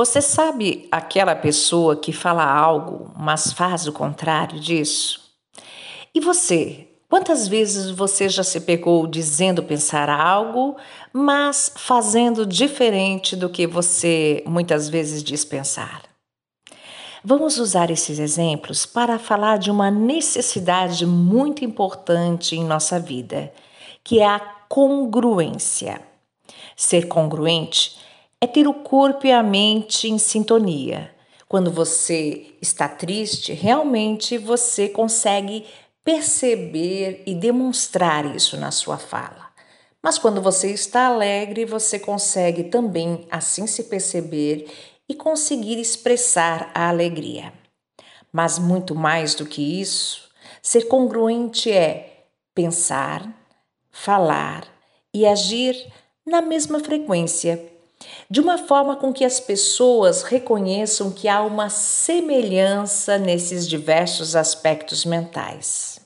Você sabe aquela pessoa que fala algo, mas faz o contrário disso? E você? Quantas vezes você já se pegou dizendo pensar algo, mas fazendo diferente do que você muitas vezes diz pensar? Vamos usar esses exemplos para falar de uma necessidade muito importante em nossa vida, que é a congruência. Ser congruente é ter o corpo e a mente em sintonia. Quando você está triste, realmente você consegue perceber e demonstrar isso na sua fala. Mas quando você está alegre, você consegue também assim se perceber e conseguir expressar a alegria. Mas muito mais do que isso, ser congruente é pensar, falar e agir na mesma frequência de uma forma com que as pessoas reconheçam que há uma semelhança nesses diversos aspectos mentais.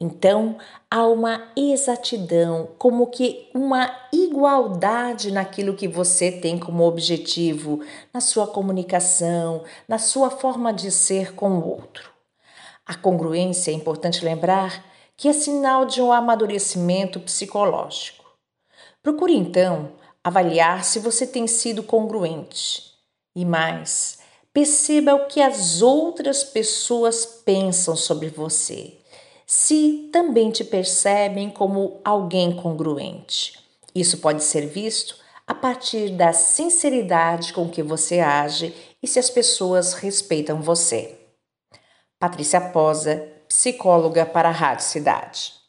Então, há uma exatidão, como que uma igualdade naquilo que você tem como objetivo, na sua comunicação, na sua forma de ser com o outro. A congruência é importante lembrar que é sinal de um amadurecimento psicológico. Procure então avaliar se você tem sido congruente. E mais, perceba o que as outras pessoas pensam sobre você. Se também te percebem como alguém congruente. Isso pode ser visto a partir da sinceridade com que você age e se as pessoas respeitam você. Patrícia Posa, psicóloga para a Rádio Cidade.